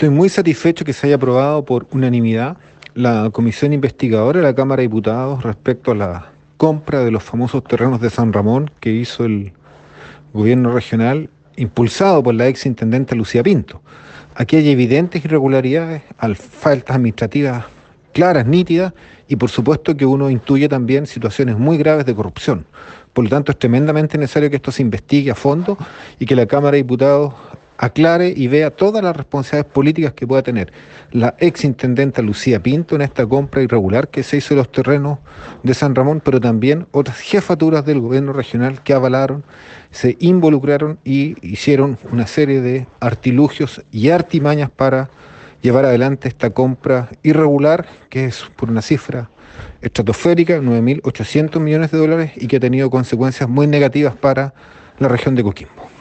Estoy muy satisfecho que se haya aprobado por unanimidad la comisión investigadora de la Cámara de Diputados respecto a la compra de los famosos terrenos de San Ramón que hizo el gobierno regional impulsado por la ex intendente Lucía Pinto. Aquí hay evidentes irregularidades, faltas administrativas claras, nítidas, y por supuesto que uno intuye también situaciones muy graves de corrupción. Por lo tanto, es tremendamente necesario que esto se investigue a fondo y que la Cámara de Diputados aclare y vea todas las responsabilidades políticas que pueda tener la ex intendenta Lucía Pinto en esta compra irregular que se hizo de los terrenos de San Ramón, pero también otras jefaturas del gobierno regional que avalaron, se involucraron y hicieron una serie de artilugios y artimañas para llevar adelante esta compra irregular, que es por una cifra estratosférica, 9.800 millones de dólares, y que ha tenido consecuencias muy negativas para la región de Coquimbo.